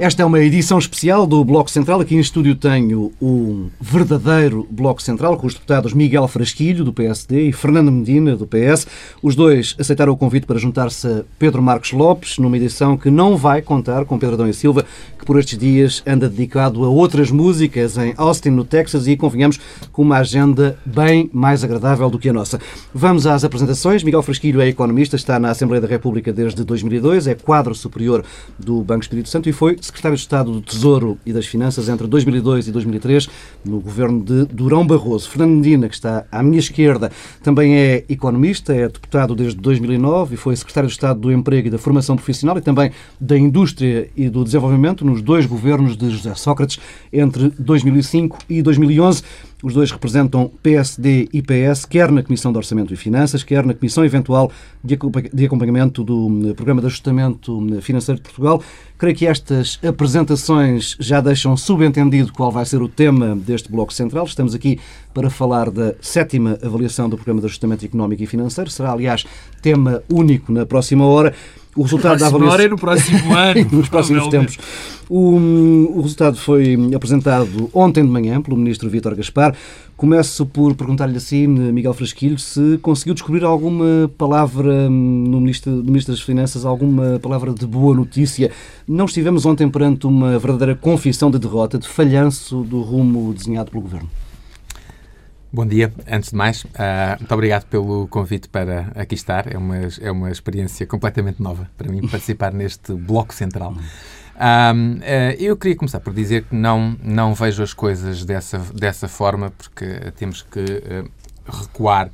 Esta é uma edição especial do Bloco Central. Aqui em estúdio tenho um verdadeiro Bloco Central com os deputados Miguel Frasquilho, do PSD, e Fernando Medina, do PS. Os dois aceitaram o convite para juntar-se a Pedro Marcos Lopes, numa edição que não vai contar com Pedro Adão e Silva, que por estes dias anda dedicado a outras músicas em Austin, no Texas, e convenhamos com uma agenda bem mais agradável do que a nossa. Vamos às apresentações. Miguel Frasquilho é economista, está na Assembleia da República desde 2002, é quadro superior do Banco Espírito Santo e foi secretário de Estado do Tesouro e das Finanças entre 2002 e 2003, no governo de Durão Barroso. Fernando Medina, que está à minha esquerda, também é economista, é deputado desde 2009 e foi secretário de Estado do Emprego e da Formação Profissional e também da Indústria e do Desenvolvimento nos dois governos de José Sócrates entre 2005 e 2011. Os dois representam PSD e PS, quer na Comissão de Orçamento e Finanças, quer na Comissão Eventual de Acompanhamento do hum, Programa de Ajustamento hum, Financeiro de Portugal. Creio que estas apresentações já deixam subentendido qual vai ser o tema deste Bloco Central. Estamos aqui para falar da sétima avaliação do Programa de Ajustamento Económico e Financeiro. Será, aliás, tema único na próxima hora. O resultado da avaliação. no próximo ano. Nos próximos tempos. O, o, resultado foi apresentado ontem de manhã pelo Ministro Vítor Gaspar. Começo por perguntar-lhe assim, Miguel Frasquilho, se conseguiu descobrir alguma palavra no Ministro, no Ministro das Finanças, alguma palavra de boa notícia. Não estivemos ontem perante uma verdadeira confissão de derrota, de falhanço do rumo desenhado pelo Governo. Bom dia, antes de mais, uh, muito obrigado pelo convite para aqui estar. É uma, é uma experiência completamente nova para mim participar neste bloco central. Um, uh, ah, eu queria começar por dizer que não, não vejo as coisas dessa, dessa forma, porque temos que uh, recuar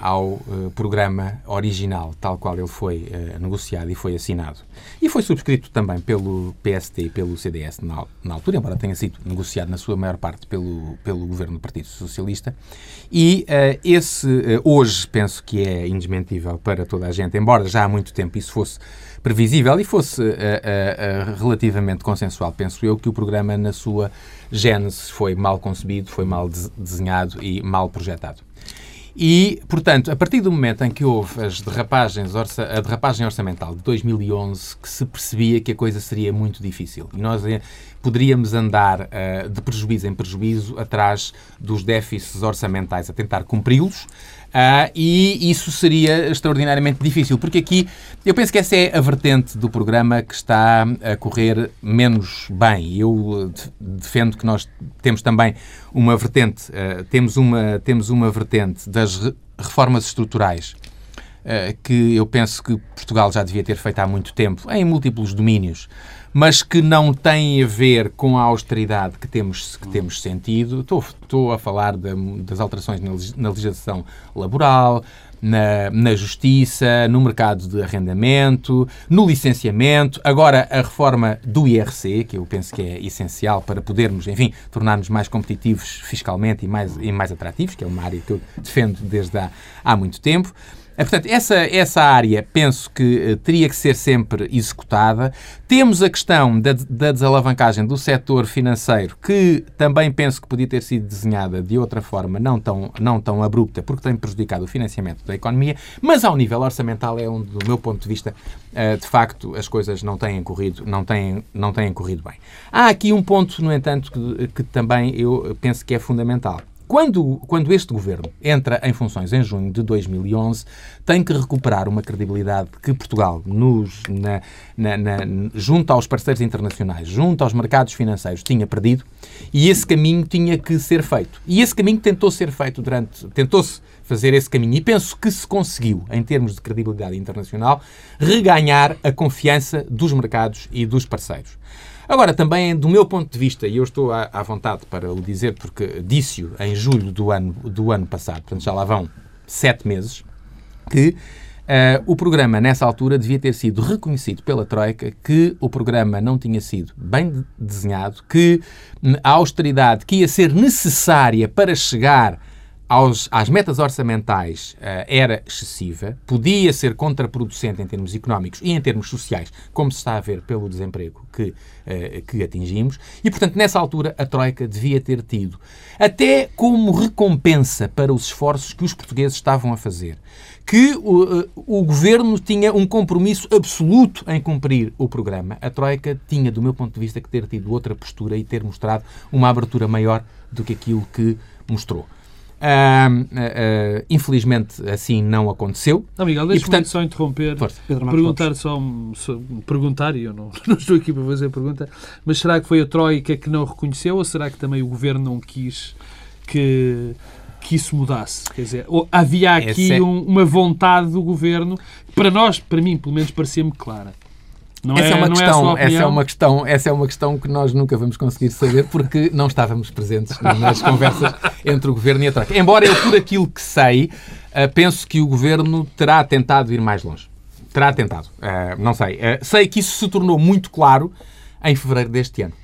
ao uh, programa original, tal qual ele foi uh, negociado e foi assinado. E foi subscrito também pelo PST e pelo CDS na, na, altura, embora tenha sido negociado na sua maior parte pelo, pelo governo do Partido Socialista. E esse, hoje, penso que é indesmentível para toda a gente, embora já há muito tempo isso fosse previsível e fosse relativamente consensual, penso eu, que o programa, na sua gênese, foi mal concebido, foi mal desenhado e mal projetado. E, portanto, a partir do momento em que houve as derrapagens, a derrapagem orçamental de 2011, que se percebia que a coisa seria muito difícil. E nós eh, poderíamos andar uh, de prejuízo em prejuízo atrás dos déficits orçamentais, a tentar cumpri-los, Uh, e isso seria extraordinariamente difícil, porque aqui eu penso que essa é a vertente do programa que está a correr menos bem. Eu defendo que nós temos também uma vertente, uh, temos, uma, temos uma vertente das reformas estruturais uh, que eu penso que Portugal já devia ter feito há muito tempo, em múltiplos domínios mas que não tem a ver com a austeridade que temos, que temos sentido. Estou, estou a falar de, das alterações na legislação laboral, na, na, justiça, no mercado de arrendamento, no licenciamento, agora a reforma do IRC, que eu penso que é essencial para podermos, enfim, tornar-nos mais competitivos fiscalmente e mais, e mais atrativos, que é uma área que eu defendo desde há, há muito tempo. É, portanto, essa, essa área penso que uh, teria que ser sempre executada. Temos a questão da, da desalavancagem do setor financeiro, que também penso que podia ter sido desenhada de outra forma, não tão, não tão abrupta, porque tem prejudicado o financiamento da economia, mas ao nível orçamental é onde, do meu ponto de vista, uh, de facto, as coisas não têm corrido, não têm, não têm corrido bem. Há aqui um ponto, no entanto, que, que também eu penso que é fundamental. Quando, quando este governo entra em funções em junho de 2011, tem que recuperar uma credibilidade que Portugal, nos, na, na, na, junto aos parceiros internacionais, junto aos mercados financeiros, tinha perdido e esse caminho tinha que ser feito. E esse caminho tentou ser feito durante. tentou-se fazer esse caminho e penso que se conseguiu, em termos de credibilidade internacional, reganhar a confiança dos mercados e dos parceiros. Agora, também, do meu ponto de vista, e eu estou à, à vontade para o dizer, porque disse-o em julho do ano, do ano passado, portanto já lá vão sete meses, que Uh, o programa, nessa altura, devia ter sido reconhecido pela Troika que o programa não tinha sido bem desenhado, que a austeridade que ia ser necessária para chegar aos, às metas orçamentais uh, era excessiva, podia ser contraproducente em termos económicos e em termos sociais, como se está a ver pelo desemprego que, uh, que atingimos, e, portanto, nessa altura a Troika devia ter tido, até como recompensa para os esforços que os portugueses estavam a fazer, que o, uh, o governo tinha um compromisso absoluto em cumprir o programa. A Troika tinha, do meu ponto de vista, que ter tido outra postura e ter mostrado uma abertura maior do que aquilo que mostrou. Uh, uh, infelizmente assim não aconteceu. Não, Miguel, deixa-me portanto... só interromper, perguntar só, só, perguntar, e eu não, não estou aqui para fazer a pergunta, mas será que foi a Troika que não reconheceu ou será que também o Governo não quis que, que isso mudasse? Quer dizer, havia aqui é... um, uma vontade do Governo, para nós, para mim, pelo menos parecia-me clara. Não essa é, é uma questão, é essa é uma questão, essa é uma questão que nós nunca vamos conseguir saber porque não estávamos presentes nas conversas entre o governo e a troca. Embora eu por aquilo que sei, uh, penso que o governo terá tentado ir mais longe. Terá tentado, uh, não sei. Uh, sei que isso se tornou muito claro em fevereiro deste ano.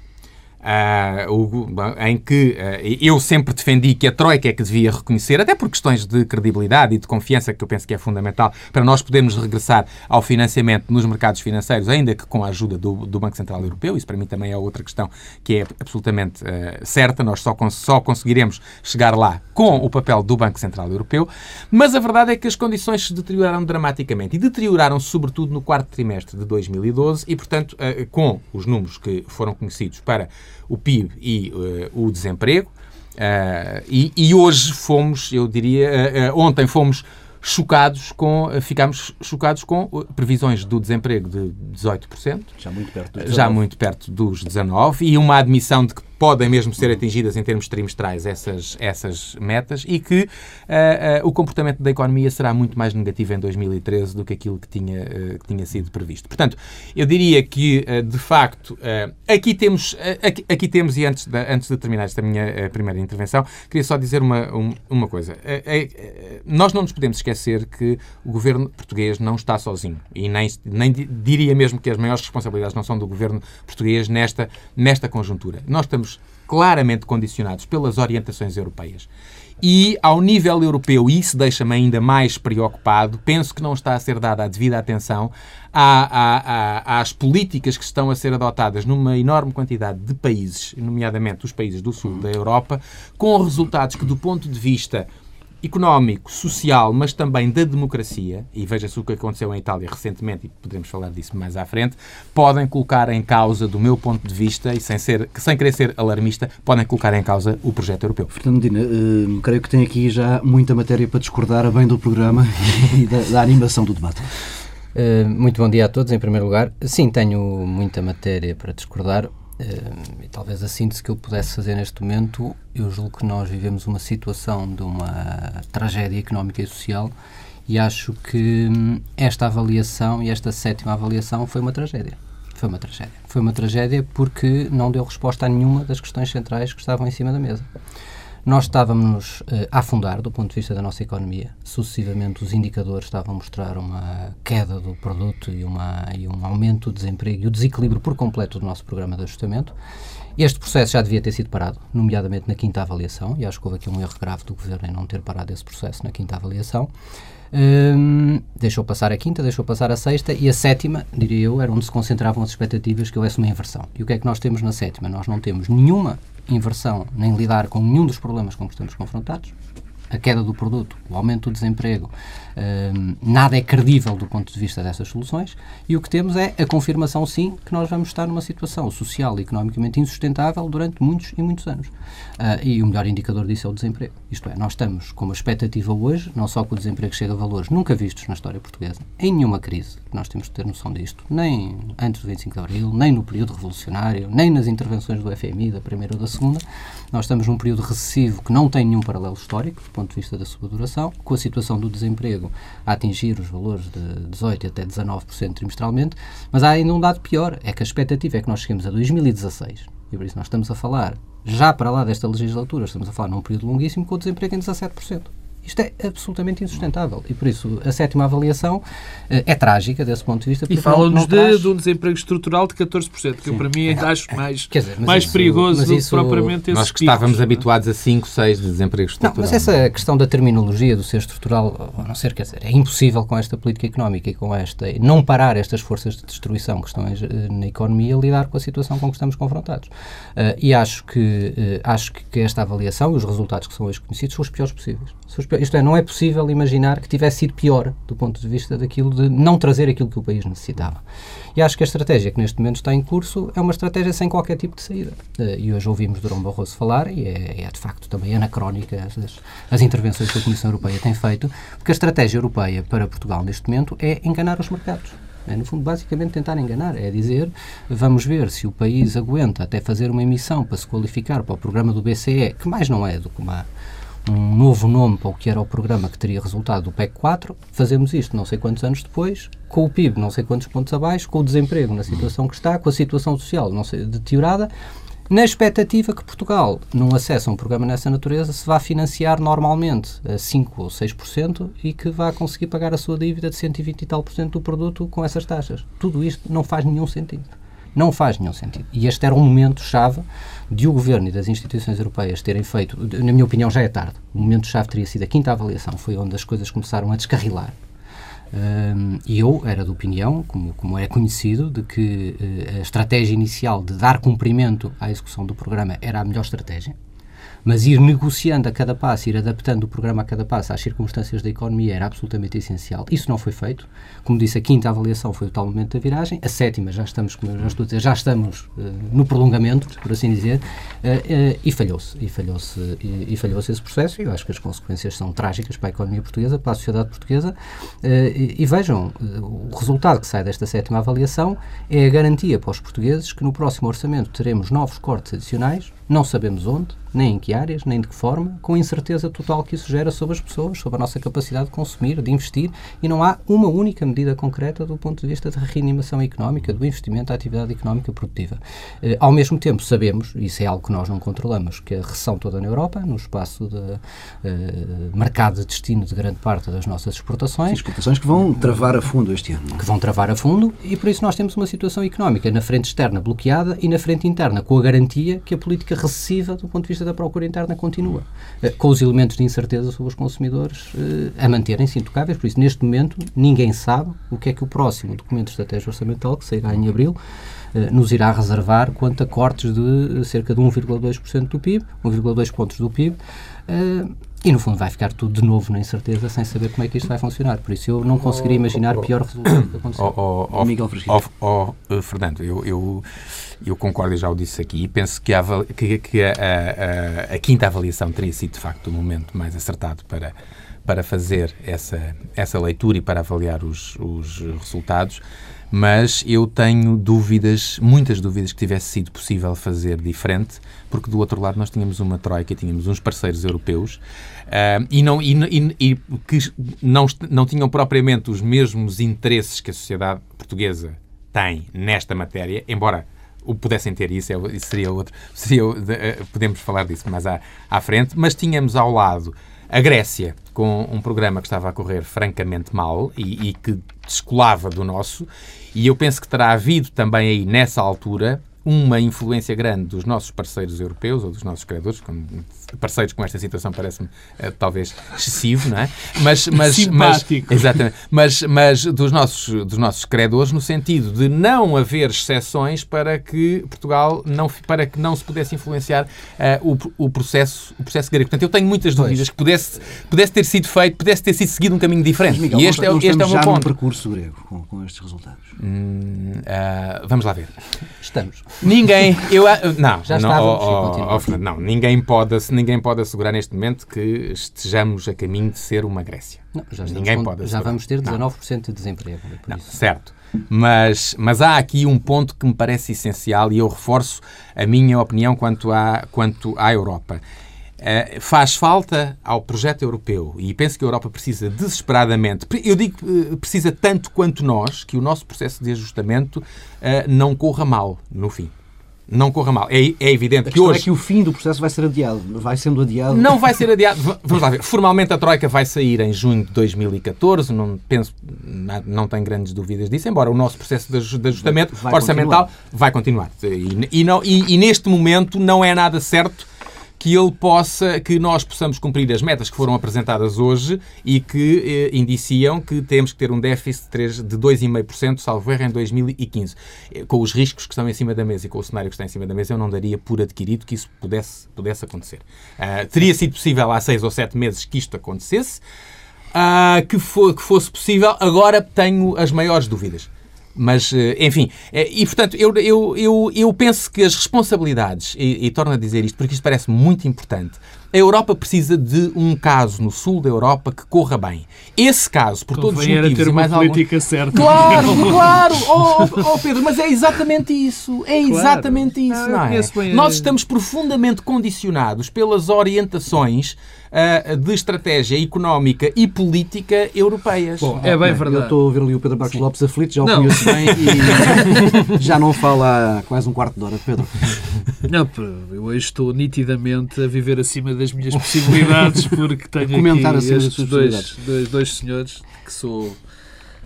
Uh, em que uh, eu sempre defendi que a Troika é que devia reconhecer, até por questões de credibilidade e de confiança, que eu penso que é fundamental para nós podermos regressar ao financiamento nos mercados financeiros, ainda que com a ajuda do, do Banco Central Europeu. Isso para mim também é outra questão que é absolutamente uh, certa. Nós só, só conseguiremos chegar lá com o papel do Banco Central Europeu. Mas a verdade é que as condições se deterioraram dramaticamente e deterioraram-se sobretudo no quarto trimestre de 2012 e, portanto, com os números que foram conhecidos para o PIB e uh, o desemprego. Uh, e, e, hoje fomos, eu diria, uh, ontem fomos chocados com, ficámos chocados com previsões do desemprego de 18%. Já muito perto dos 19%. Já muito perto dos 19% e uma admissão de que podem mesmo ser atingidas em termos trimestrais essas, essas metas e que uh, uh, o comportamento da economia será muito mais negativo em 2013 do que aquilo que tinha, uh, que tinha sido previsto. Portanto, eu diria que, de facto, aqui, temos, aqui, aqui, temos, e antes de, antes de terminar esta minha primeira intervenção, queria só dizer uma, um, uma coisa. nós não nos podemos esquecer que o governo português não está sozinho e nem, nem diria mesmo que as maiores responsabilidades não são do governo português nesta, nesta conjuntura. Nós estamos claramente condicionados pelas orientações europeias. E, ao nível europeu, isso deixa-me ainda mais preocupado, penso que não está a ser dada a devida atenção à, à, às políticas que estão a ser adotadas numa enorme quantidade de países, nomeadamente os países do sul da Europa, com resultados que, do ponto de vista económico, social, mas também da democracia, e veja-se o que aconteceu em Itália recentemente, e poderemos falar disso mais à frente, podem colocar em causa, do meu ponto de vista, e sem, ser, sem querer ser alarmista, podem colocar em causa o projeto europeu. Fernando Medina, uh, creio que tem aqui já muita matéria para discordar a bem do programa e da, da animação do debate. Uh, muito bom dia a todos, em primeiro lugar. Sim, tenho muita matéria para discordar. Uh, e talvez a síntese que eu pudesse fazer neste momento, eu julgo que nós vivemos uma situação de uma tragédia económica e social e acho que hum, esta avaliação e esta sétima avaliação foi uma tragédia. Foi uma tragédia. Foi uma tragédia porque não deu resposta a nenhuma das questões centrais que estavam em cima da mesa. Nós estávamos uh, a afundar do ponto de vista da nossa economia. Sucessivamente, os indicadores estavam a mostrar uma queda do produto e, uma, e um aumento do desemprego e o desequilíbrio por completo do nosso programa de ajustamento. Este processo já devia ter sido parado, nomeadamente na quinta avaliação, e acho que houve aqui um erro grave do Governo em não ter parado esse processo na quinta avaliação. Um, deixou passar a quinta, deixou passar a sexta e a sétima, diria eu, era onde se concentravam as expectativas que houvesse uma inversão. E o que é que nós temos na sétima? Nós não temos nenhuma inversão nem lidar com nenhum dos problemas com que estamos confrontados. A queda do produto, o aumento do desemprego, nada é credível do ponto de vista dessas soluções e o que temos é a confirmação, sim, que nós vamos estar numa situação social e economicamente insustentável durante muitos e muitos anos. Uh, e o melhor indicador disso é o desemprego. Isto é, nós estamos com uma expectativa hoje, não só que o desemprego chega a valores nunca vistos na história portuguesa, em nenhuma crise, nós temos de ter noção disto, nem antes do 25 de Abril, nem no período revolucionário, nem nas intervenções do FMI, da primeira ou da segunda, nós estamos num período recessivo que não tem nenhum paralelo histórico, do ponto de vista da sua duração, com a situação do desemprego a atingir os valores de 18% até 19% trimestralmente, mas há ainda um dado pior, é que a expectativa é que nós cheguemos a 2016, e por isso nós estamos a falar, já para lá desta legislatura, estamos a falar num período longuíssimo com o desemprego em 17%. Isto é absolutamente insustentável. E por isso a sétima avaliação eh, é trágica desse ponto de vista. E falam-nos de, traz... de, um desemprego estrutural de 14%, que eu para mim ainda acho mais, dizer, mais isso, perigoso do que propriamente esse Nós que estávamos habituados a 5, 6 de desemprego estrutural. Não, mas essa questão da terminologia do ser estrutural, a não ser, quer dizer, é impossível com esta política económica e com esta. não parar estas forças de destruição que estão na economia lidar com a situação com que estamos confrontados. Uh, e acho que, uh, acho que esta avaliação e os resultados que são hoje conhecidos são os piores possíveis. Isto é, não é possível imaginar que tivesse sido pior do ponto de vista daquilo de não trazer aquilo que o país necessitava. E acho que a estratégia que neste momento está em curso é uma estratégia sem qualquer tipo de saída. Uh, e hoje ouvimos Durão Barroso falar, e é, é de facto também anacrónica as, as intervenções que a Comissão Europeia tem feito, porque a estratégia europeia para Portugal neste momento é enganar os mercados. É, no fundo, basicamente tentar enganar. É dizer, vamos ver se o país aguenta até fazer uma emissão para se qualificar para o programa do BCE, que mais não é do que uma um novo nome para o que era o programa que teria resultado do PEC 4, fazemos isto não sei quantos anos depois, com o PIB não sei quantos pontos abaixo, com o desemprego na situação que está, com a situação social não sei, deteriorada, na expectativa que Portugal, num acesso a um programa nessa natureza, se vá financiar normalmente a 5 ou 6% e que vá conseguir pagar a sua dívida de 120 e tal por cento do produto com essas taxas. Tudo isto não faz nenhum sentido. Não faz nenhum sentido. E este era um momento-chave de o Governo e das instituições europeias terem feito, na minha opinião já é tarde, o momento-chave teria sido a quinta avaliação, foi onde as coisas começaram a descarrilar. Um, e eu era de opinião, como, como é conhecido, de que uh, a estratégia inicial de dar cumprimento à execução do programa era a melhor estratégia mas ir negociando a cada passo, ir adaptando o programa a cada passo às circunstâncias da economia era absolutamente essencial. Isso não foi feito. Como disse, a quinta avaliação foi o tal momento da viragem, a sétima já estamos, como eu já estou a dizer, já estamos uh, no prolongamento, por assim dizer, uh, uh, e falhou-se. E falhou-se e, e falhou esse processo e eu acho que as consequências são trágicas para a economia portuguesa, para a sociedade portuguesa. E, e, vejam, o resultado que sai desta sétima avaliação é a garantia para os portugueses que no próximo orçamento teremos novos cortes adicionais, não sabemos onde, nem em que áreas, nem de que forma, com a incerteza total que isso gera sobre as pessoas, sobre a nossa capacidade de consumir, de investir, e não há uma única medida concreta do ponto de vista da reanimação económica, do investimento da atividade económica produtiva. Eh, ao mesmo tempo, sabemos, e isso é algo que nós não controlamos, que a recessão toda na Europa, no espaço de eh, mercado de destino de grande parte das nossas exportações. Sim, exportações que vão travar a fundo este ano. Que vão travar a fundo, e por isso nós temos uma situação económica na frente externa bloqueada e na frente interna com a garantia que a política recessiva, do ponto de vista da procura interna, continua, eh, com os elementos de incerteza sobre os consumidores eh, a manterem-se intocáveis. Por isso, neste momento, ninguém sabe o que é que o próximo documento de estratégia orçamental, que sairá em abril, eh, nos irá reservar quanto a cortes de cerca de 1,2% do PIB, 1,2 pontos do PIB. E, no fundo, vai ficar tudo de novo na incerteza, sem saber como é que isto vai funcionar. Por isso, eu não conseguiria imaginar pior resultado que aconteceu. Oh, oh, oh, Miguel oh, oh, Fernando, eu, eu, eu, concordo e já o disse aqui. Penso que, a, que, que a, a, a, quinta avaliação teria sido, de facto, o momento mais acertado para, para fazer essa, essa leitura e para avaliar os, os resultados mas eu tenho dúvidas, muitas dúvidas que tivesse sido possível fazer diferente, porque do outro lado nós tínhamos uma troika, tínhamos uns parceiros europeus uh, e, não, e, e, e, que não, não tinham propriamente os mesmos interesses que a sociedade portuguesa tem nesta matéria, embora o pudessem ter isso, é, seria outro, seria, uh, podemos falar disso mais à, à frente, mas tínhamos ao lado a Grécia, com um programa que estava a correr francamente mal e, e que descolava do nosso, e eu penso que terá havido também aí, nessa altura, uma influência grande dos nossos parceiros europeus ou dos nossos credores, como parceiros com esta situação parece-me uh, talvez excessivo, não é? Mas, mas, Simpático. mas exatamente, mas, mas dos nossos dos nossos credores no sentido de não haver exceções para que Portugal não para que não se pudesse influenciar uh, o, o processo o processo grego. Portanto, eu tenho muitas dúvidas que pudesse pudesse ter sido feito, pudesse ter sido seguido um caminho diferente. Miguel, e este é, este é o meu ponto. percurso grego com, com estes resultados. Hum, uh, vamos lá ver. Estamos. Ninguém, eu não, Já não, oh, oh, não, ninguém pode, ninguém pode assegurar neste momento que estejamos a caminho de ser uma Grécia. Não, já ninguém com, pode assegurar. Já vamos ter 19% não. de desemprego. Não, certo. Mas, mas há aqui um ponto que me parece essencial e eu reforço a minha opinião quanto à, quanto à Europa. Uh, faz falta ao projeto europeu e penso que a Europa precisa desesperadamente, eu digo uh, precisa tanto quanto nós, que o nosso processo de ajustamento uh, não corra mal no fim. não corra mal. É, é evidente que hoje. é que o fim do processo vai ser adiado. Vai sendo adiado. Não vai ser adiado. Vamos lá ver. Formalmente a Troika vai sair em junho de 2014. Não, penso, não tenho grandes dúvidas disso, embora o nosso processo de ajustamento vai orçamental continuar. vai continuar. E, e, não, e, e neste momento não é nada certo que ele possa, que nós possamos cumprir as metas que foram apresentadas hoje e que eh, indiciam que temos que ter um déficit de 2,5%, salvo erro, em 2015. Eh, com os riscos que estão em cima da mesa e com o cenário que está em cima da mesa, eu não daria por adquirido que isso pudesse, pudesse acontecer. Uh, teria sido possível há seis ou sete meses que isto acontecesse. Uh, que, que fosse possível, agora tenho as maiores dúvidas. Mas, eh, enfim, eh, e portanto, eu, eu, eu, eu penso que as responsabilidades, e, e torno a dizer isto porque isto parece muito importante, a Europa precisa de um caso no sul da Europa que corra bem. Esse caso, por todos os motivos ter e mais política alguns... certa. Claro, claro, oh, oh, oh, Pedro, mas é exatamente isso. É exatamente claro. isso, não, não é? Nós estamos profundamente condicionados pelas orientações uh, de estratégia económica e política europeias. Bom, é bem verdade. Eu estou a ouvir ali o Pedro Marcos Sim. Lopes aflito, já o não. conheço bem e já não fala há quase um quarto de hora, Pedro. Não, eu hoje estou nitidamente a viver acima das minhas possibilidades porque tenho Comentar aqui estes dois, dois, dois senhores que sou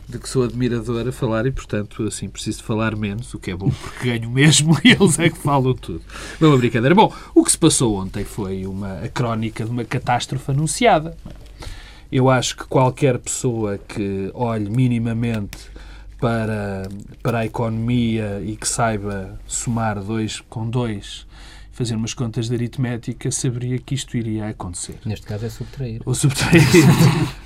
de que sou admirador a falar e, portanto, assim, preciso falar menos, o que é bom porque ganho mesmo e eles é que falam tudo. Não é uma brincadeira. Bom, o que se passou ontem foi uma, a crónica de uma catástrofe anunciada. Eu acho que qualquer pessoa que olhe minimamente para, para a economia e que saiba somar dois com dois fazer umas contas de aritmética, saberia que isto iria acontecer. Neste caso é subtrair. Ou subtrair.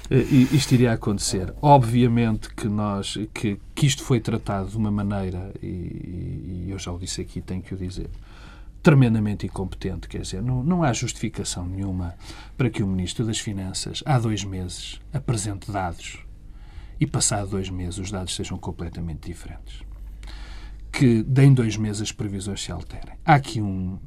isto iria acontecer. Obviamente que nós que, que isto foi tratado de uma maneira, e, e eu já o disse aqui, tenho que o dizer, tremendamente incompetente. Quer dizer, não, não há justificação nenhuma para que o Ministro das Finanças, há dois meses, apresente dados e, passado dois meses, os dados sejam completamente diferentes. Que, em dois meses, as previsões se alterem. Há aqui um,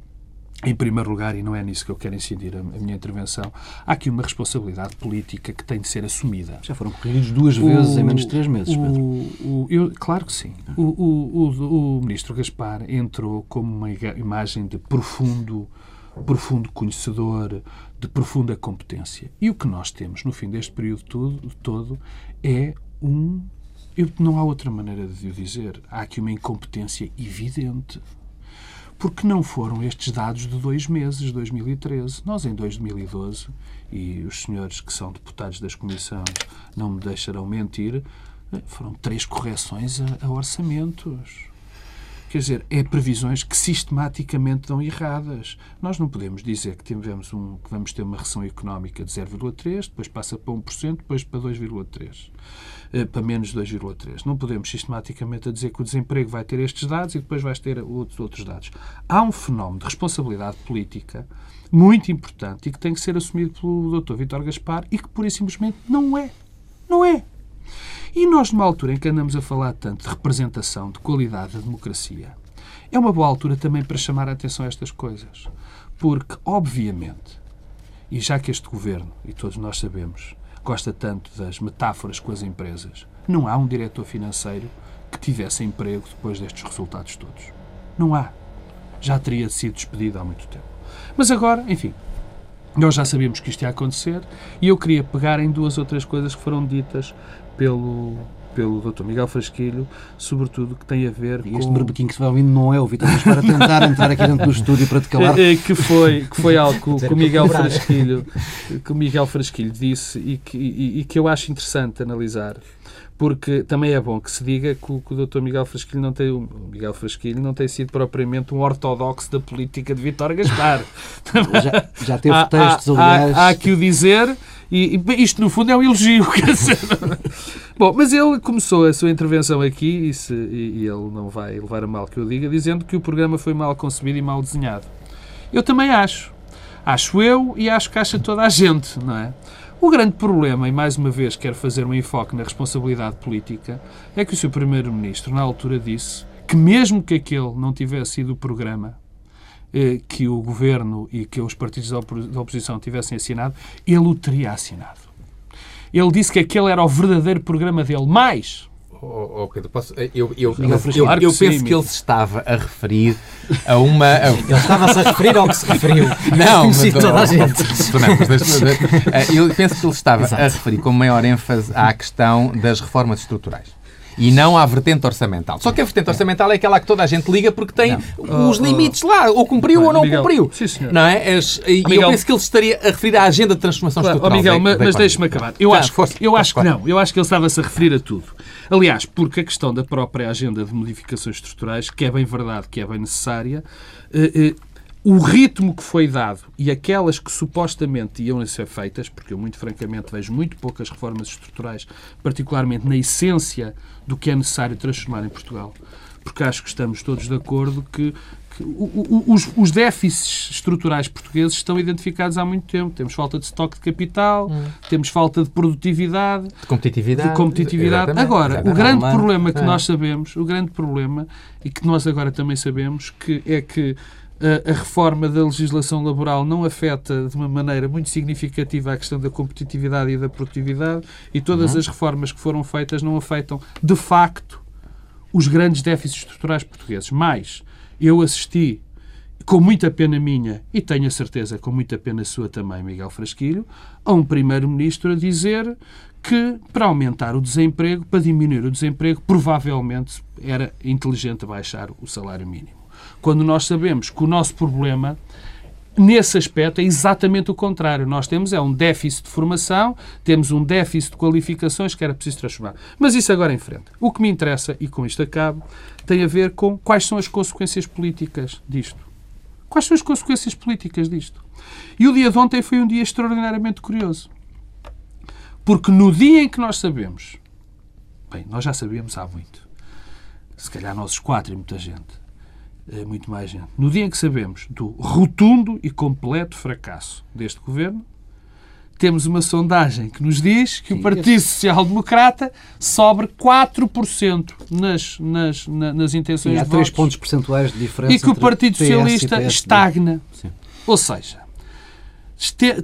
em primeiro lugar, e não é nisso que eu quero incidir a, minha intervenção, há aqui uma responsabilidade política que tem de ser assumida. Já foram corrigidos duas vezes o, em menos de três meses, Pedro. O, eu, claro que sim. O, o, o, ministro Gaspar entrou como uma imagem de profundo, profundo conhecedor, de profunda competência. E o que nós temos no fim deste período todo, todo é um. Eu, não há outra maneira de o dizer. Há aqui uma incompetência evidente porque não foram estes dados de dois meses, 2013. Nós, em 2012, e os senhores que são deputados das comissões não me deixarão mentir, eh, foram três correções a, a orçamentos. Quer dizer, é previsões que sistematicamente dão erradas. Nós não podemos dizer que, tivemos um, que vamos ter uma recessão económica de 0,3, depois passa para 1%, depois para 2,3%, eh, para menos 2,3%. Não podemos sistematicamente dizer que o desemprego vai ter estes dados e depois vai ter outros, outros dados. Há um fenómeno de responsabilidade política muito importante e que tem que ser assumido pelo Dr. Vítor Gaspar e que, pura e simplesmente, não é. Não é. E nós, numa altura em que andamos a falar tanto de representação, de qualidade da democracia, é uma boa altura também para chamar a atenção a estas coisas. Porque, obviamente, e já que este governo, e todos nós sabemos, gosta tanto das metáforas com as empresas, não há um diretor financeiro que tivesse emprego depois destes resultados todos. Não há. Já teria sido despedido há muito tempo. Mas agora, enfim, nós já sabíamos que isto ia acontecer e eu queria pegar em duas outras coisas que foram ditas pelo, pelo Dr. Miguel Frasquilho, sobretudo que tem a ver e com... Este berbequim que se vai ouvindo não é o Vitor, mas para tentar entrar aqui dentro do estúdio para te calar. É, que foi, que foi algo que, o Miguel Frasquilho, que o Miguel Frasquilho disse e que, e, e que eu acho interessante analisar porque também é bom que se diga que o, que o Dr. Miguel Frasquilho não tem o Miguel Frasquilho não tem sido propriamente um ortodoxo da política de Vítor Gaspar. já, já teve há, textos, aliás. Há, há que o dizer, e, e, isto no fundo é um elogio. Bom, mas ele começou a sua intervenção aqui, e, se, e, e ele não vai levar a mal que eu diga, dizendo que o programa foi mal concebido e mal desenhado. Eu também acho. Acho eu e acho que acha toda a gente, não é? O grande problema, e mais uma vez quero fazer um enfoque na responsabilidade política, é que o seu Primeiro-Ministro, na altura, disse que, mesmo que aquele não tivesse sido o programa eh, que o governo e que os partidos da, da oposição tivessem assinado, ele o teria assinado. Ele disse que aquele era o verdadeiro programa dele. Mais, oh, oh Pedro, posso, eu, eu, eu, eu, eu penso que ele se estava a referir a uma. A... Ele estava-se a referir ao que se referiu. Não, mas, toda a gente. Não, mas, eu penso que ele estava Exato. a referir com maior ênfase à questão das reformas estruturais e não à vertente orçamental. Só que a vertente orçamental é aquela que toda a gente liga porque tem não. os limites lá, ou cumpriu ou não Miguel. cumpriu. Sim, senhor. Não é? E Miguel. eu penso que ele estaria a referir à agenda de transformação claro. estrutural. Oh, Miguel, mas, mas deixe-me acabar. Eu acho, eu acho que não. Eu acho que ele estava-se a referir a tudo. Aliás, porque a questão da própria agenda de modificações estruturais, que é bem verdade, que é bem necessária, eh, eh, o ritmo que foi dado e aquelas que supostamente iam ser feitas, porque eu muito francamente vejo muito poucas reformas estruturais, particularmente na essência do que é necessário transformar em Portugal, porque acho que estamos todos de acordo que, que os, os, déficits estruturais portugueses estão identificados há muito tempo. Temos falta de estoque de capital, hum. temos falta de produtividade, de competitividade. De competitividade. Agora, o grande problema que é. nós sabemos, o grande problema, e que nós agora também sabemos, que é que a reforma da legislação laboral não afeta de uma maneira muito significativa a questão da competitividade e da produtividade e todas uhum. as reformas que foram feitas não afetam, de facto, os grandes déficits estruturais portugueses. Mais, eu assisti, com muita pena minha, e tenho a certeza com muita pena sua também, Miguel Frasquilho, a um primeiro-ministro a dizer que para aumentar o desemprego, para diminuir o desemprego, provavelmente era inteligente baixar o salário mínimo quando nós sabemos que o nosso problema nesse aspecto é exatamente o contrário. Nós temos é um déficit de formação, temos um déficit de qualificações que era preciso transformar. Mas isso agora em frente. O que me interessa, e com isto acabo, tem a ver com quais são as consequências políticas disto. Quais são as consequências políticas disto? E o dia de ontem foi um dia extraordinariamente curioso. Porque no dia em que nós sabemos, bem, nós já sabíamos há muito, se calhar nós os quatro e muita gente, muito mais gente. No dia em que sabemos do rotundo e completo fracasso deste governo, temos uma sondagem que nos diz que Sim, o Partido Social Democrata sobre 4% nas, nas, nas intenções Sim, há de votos. 3 pontos percentuais de diferença E que o Partido Socialista estagna. Sim. Ou seja,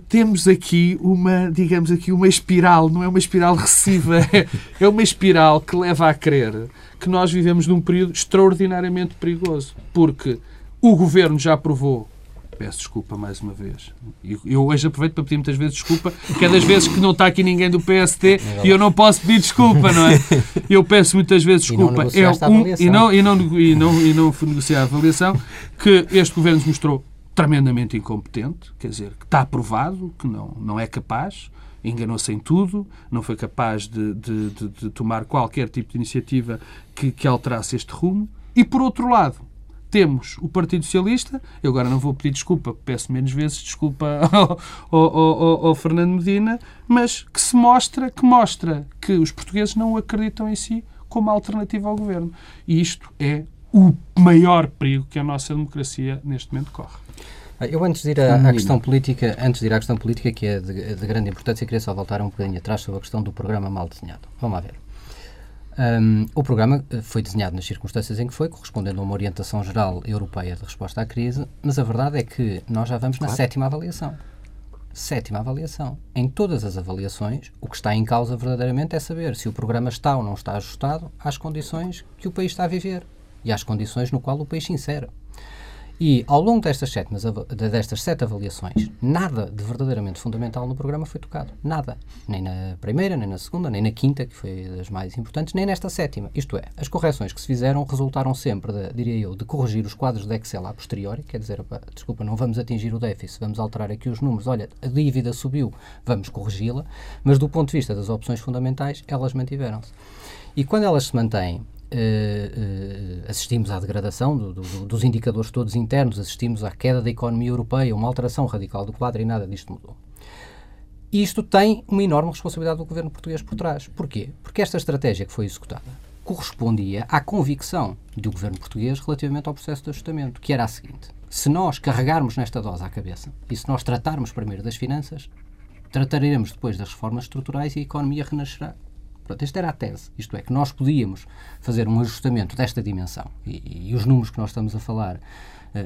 temos aqui uma, digamos aqui, uma espiral, não é uma espiral recessiva, é uma espiral que leva a crer que nós vivemos num período extraordinariamente perigoso, porque o governo já provou peço desculpa mais uma vez. Eu hoje aproveito para pedir muitas vezes desculpa, que é das vezes que não está aqui ninguém do PST e eu não posso pedir desculpa, não é? Eu peço muitas vezes desculpa. E não, é um, e não, e não, e não, e não negociar a avaliação que este governo nos mostrou tremendamente incompetente, quer dizer, que está aprovado, que não, não é capaz, enganou-se em tudo, não foi capaz de, de, de, de, tomar qualquer tipo de iniciativa que, que alterasse este rumo. E, por outro lado, temos o Partido Socialista, eu agora não vou pedir desculpa, peço menos vezes desculpa ao, ao, ao, ao, Fernando Medina, mas que se mostra, que mostra que os portugueses não acreditam em si como alternativa ao governo. E isto é o maior perigo que a nossa democracia neste momento corre. Ah, eu antes de ir à, à, questão política, antes de ir à questão política, que é de, de, grande importância, queria só voltar um bocadinho atrás sobre a questão do programa mal desenhado. Vamos lá ver. Um, o programa eh, foi desenhado nas circunstâncias em que foi, correspondendo a uma orientação geral europeia de resposta à crise, mas a verdade é que nós já vamos claro. na sétima avaliação. Sétima avaliação. Em todas as avaliações, o que está em causa verdadeiramente é saber se o programa está ou não está ajustado às condições que o país está a viver e às condições no qual o país se insere. E ao longo destas sete, destas sete avaliações, nada de verdadeiramente fundamental no programa foi tocado. Nada. Nem na primeira, nem na segunda, nem na quinta, que foi das mais importantes, nem nesta sétima. Isto é, as correções que se fizeram resultaram sempre, de, diria eu, de corrigir os quadros de Excel a posteriori, quer dizer, opa, desculpa, não vamos atingir o déficit, vamos alterar aqui os números, olha, a dívida subiu, vamos corrigi-la, mas do ponto de vista das opções fundamentais, elas mantiveram-se. E quando elas se mantêm Uh, assistimos à degradação do, do, dos indicadores todos internos, assistimos à queda da economia europeia, uma alteração radical do quadro e nada disto mudou. E isto tem uma enorme responsabilidade do governo português por trás. Porquê? Porque esta estratégia que foi executada correspondia à convicção do governo português relativamente ao processo de ajustamento, que era a seguinte: se nós carregarmos nesta dose à cabeça e se nós tratarmos primeiro das finanças, trataremos depois das reformas estruturais e a economia renascerá. Pronto, esta era a tese. Isto é, que nós podíamos fazer um ajustamento desta dimensão. E, e os números que nós estamos a falar uh,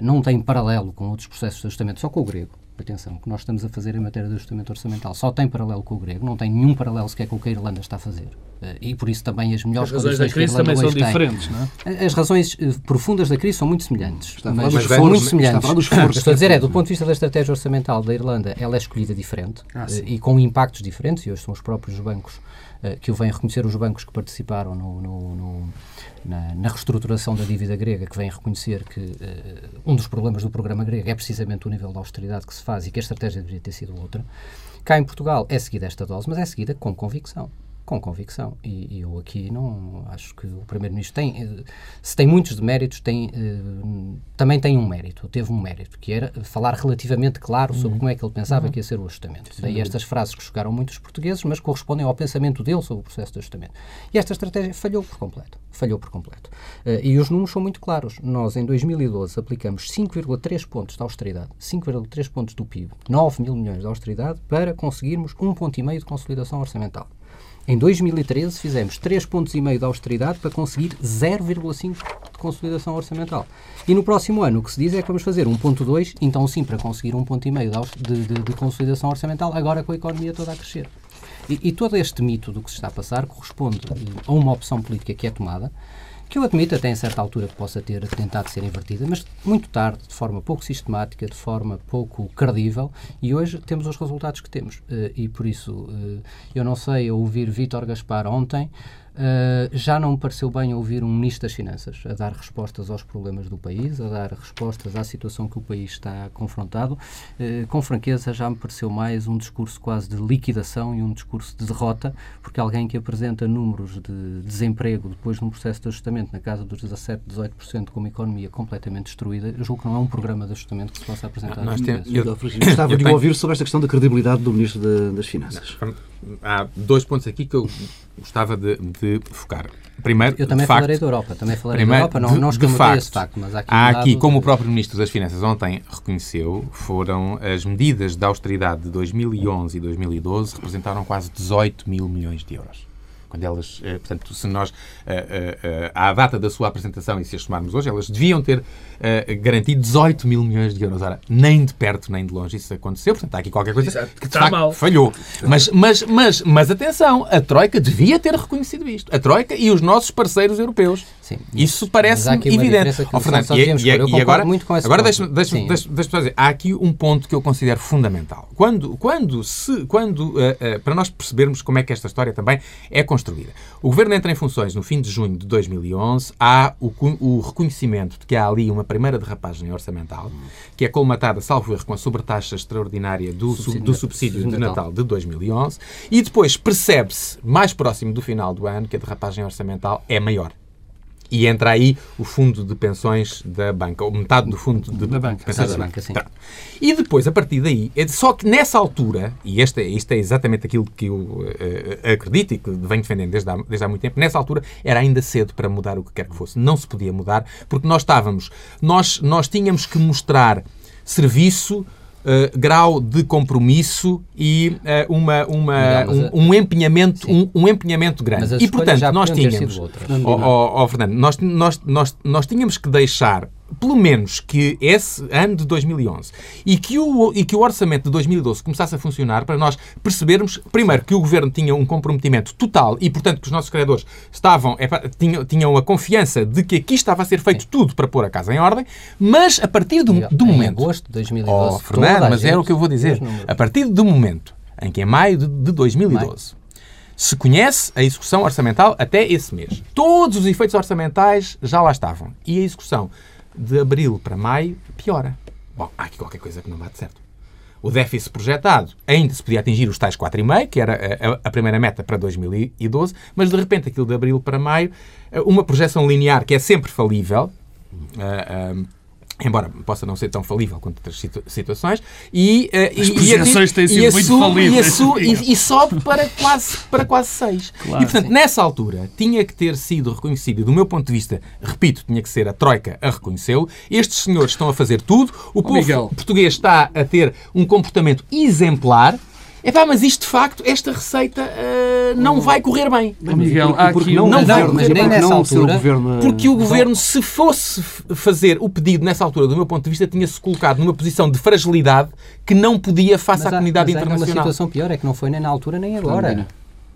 não têm paralelo com outros processos de ajustamento, só com o grego. atenção, que nós estamos a fazer em matéria de ajustamento orçamental só tem paralelo com o grego, não tem nenhum paralelo sequer com o que a Irlanda está a fazer. Eh, e por isso também as melhores as razões da crise também são diferentes, não é? As razões uh, profundas da crise são muito semelhantes. Está mas são muito semelhantes. Está Estou a dizer é, do ponto de vista da estratégia orçamental da Irlanda, ela é escolhida diferente ah, e com impactos diferentes, e hoje são os próprios bancos que o vêm reconhecer, os bancos que participaram no, no, no na, na, reestruturação da dívida grega, que vem reconhecer que uh, um dos problemas do programa grego é precisamente o nível de austeridade que se faz e que a estratégia deveria ter sido outra. Cá em Portugal é seguida esta dose, mas é seguida com convicção com convicção. E, e, eu aqui não acho que o Primeiro-Ministro tem, eh, se tem muitos deméritos, tem, uh, também tem um mérito, teve um mérito, que era falar relativamente claro sobre uhum. como é que ele pensava uhum. que ia ser o ajustamento. Sim. Daí estas frases que chocaram muitos portugueses, mas correspondem ao pensamento dele sobre o processo de ajustamento. E esta estratégia falhou por completo. Falhou por completo. Uh, e os números são muito claros. Nós, em 2012, aplicamos 5,3 pontos de austeridade, 5,3 pontos do PIB, 9 mil milhões de austeridade, para conseguirmos um ponto e meio de consolidação orçamental. Em 2013 fizemos 3,5 pontos de austeridade para conseguir 0,5 de consolidação orçamental. E no próximo ano o que se diz é que vamos fazer 1,2, então sim, para conseguir 1,5 ponto de, de, de, consolidação orçamental, agora com a economia toda a crescer. E, e todo este mito do que se está a passar corresponde a uma opção política que é tomada, que eu admito até em certa altura que possa ter tentado ser invertida, mas muito tarde, de forma pouco sistemática, de forma pouco credível, e hoje temos os resultados que temos. Eh, e por isso, eh, eu não sei, a ouvir Vítor Gaspar ontem, Uh, já não me pareceu bem ouvir um Ministro das Finanças a dar respostas aos problemas do país, a dar respostas à situação que o país está confrontado. Uh, com franqueza, já me pareceu mais um discurso quase de liquidação e um discurso de derrota, porque alguém que apresenta números de desemprego depois de um processo de ajustamento na casa dos 17, 18%, com uma economia completamente destruída, julgo que não é um programa de ajustamento que se possa apresentar. Nós temos, eu, eu, gostava de ouvir sobre esta questão da credibilidade do Ministro de, das Finanças. Não, há dois pontos aqui que eu gostava de, de focar. Primeiro, eu também facto, falarei da Europa, também falarei da Europa, não, não facto, esse facto, mas há aqui, há aqui como o próprio Ministro das Finanças ontem reconheceu, foram as medidas de austeridade de 2011 e 2012 representaram quase 18 mil milhões de euros quando elas, eh, portanto, se nós, eh, eh, à data da sua apresentação e se as tomarmos hoje, elas deviam ter garantido 18 mil milhões de euros. Ora, nem de perto nem de longe isso aconteceu, portanto, há aqui qualquer coisa Exato. que de facto, mal. falhou. Mas, mas, mas, mas atenção, a Troika devia ter reconhecido isto. A Troika e os nossos parceiros europeus. Sim, isso parece-me evidente. Oh, Fernando, e, e, e agora, agora deixa-me deixa, deixa, deixa dizer, há aqui um ponto que eu considero fundamental. Quando, quando, se, quando uh, uh, para nós percebermos como é que esta história também é construída, construída. O Governo entra em funções no fim de junho de 2011. Há o, o reconhecimento de que há ali uma primeira derrapagem orçamental, que é colmatada, salvo erro, com a sobretaxa extraordinária do subsídio, do subsídio de Natal de 2011. E depois percebe-se, mais próximo do final do ano, que a derrapagem orçamental é maior. E entra aí o fundo de pensões da banca, ou metade do fundo de da banca, pensões da banca, sim. Tá. E depois, a partir daí, é só que nessa altura, e este, isto é exatamente aquilo que eu uh, acredito e que venho defendendo desde há, desde há muito tempo, nessa altura era ainda cedo para mudar o que quer que fosse. Não se podia mudar, porque nós estávamos, nós, nós tínhamos que mostrar serviço uh, grau de compromisso e uh, uma, uma, um, um, empenhamento, um, um, empenhamento grande. E, portanto, nós tínhamos... Oh, oh, oh, Fernando, nós, nós, nós, nós tínhamos que deixar pelo menos que esse ano de 2011 e que, o, e que o orçamento de 2012 começasse a funcionar para nós percebermos, primeiro, que o governo tinha um comprometimento total e, portanto, que os nossos credores estavam, é, tinham, tinham a confiança de que aqui estava a ser feito Sim. tudo para pôr a casa em ordem, mas a partir do, do em momento. agosto de 2012. Oh, Fernando, mas é o que eu vou dizer. A partir do momento em que, em maio de, de 2012. Maio se conhece a execução orçamental até esse mês. Todos os efeitos orçamentais já lá estavam. E a execução de abril para maio piora. Bom, há aqui qualquer coisa que não bate certo. O déficit projetado ainda se podia atingir os tais 4,5, que era a, a, primeira meta para 2012, mas de repente aquilo de abril para maio, uma projeção linear que é sempre falível, uh, embora possa não ser tão falível quanto outras situ situações, e, uh, As projeções têm sido muito falíveis. E, e, sobe para quase, para quase 6. Claro, e, portanto, sim. nessa altura, tinha que ter sido reconhecido, do meu ponto de vista, repito, tinha que ser a Troika a reconhecê-lo. Estes senhores estão a fazer tudo. O oh, povo Miguel. português está a ter um comportamento exemplar. Epá, mas isto, de facto, esta receita... Não vai correr bem. Miguel, há aqui não, não vai correr bem nessa altura, porque o governo, se fosse fazer o pedido nessa altura, do meu ponto de vista, tinha-se colocado numa posição de fragilidade que não podia face à comunidade internacional. Mas uma situação pior é que não foi nem na altura nem agora.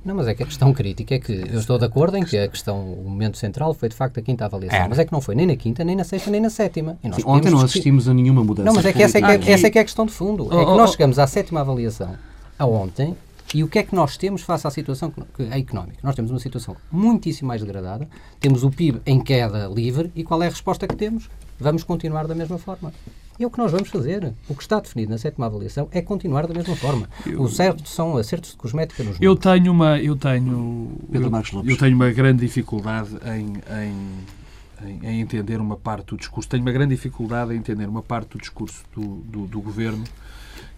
Não, mas é que a questão crítica é que eu estou de acordo em que a questão, o momento central foi de facto a quinta avaliação, é. mas é que não foi nem na quinta, nem na sexta, nem na sétima. Sim, ontem não assistimos a nenhuma mudança. Não, mas é que essa é, que é, essa é, que é a questão de fundo. Oh, é que nós chegamos à sétima avaliação a ontem e o que é que nós temos face à situação económica? Nós temos uma situação muitíssimo mais degradada, temos o PIB em queda livre e qual é a resposta que temos? Vamos continuar da mesma forma. E é o que nós vamos fazer. O que está definido na sétima avaliação é continuar da mesma forma. Eu, Os certos são acertos de cosmética nos Eu tenho uma, eu tenho, Pedro Marcos Lopes. eu tenho uma grande dificuldade em, em, em, entender uma parte do discurso. Tenho uma grande dificuldade em entender uma parte do discurso do, do, do governo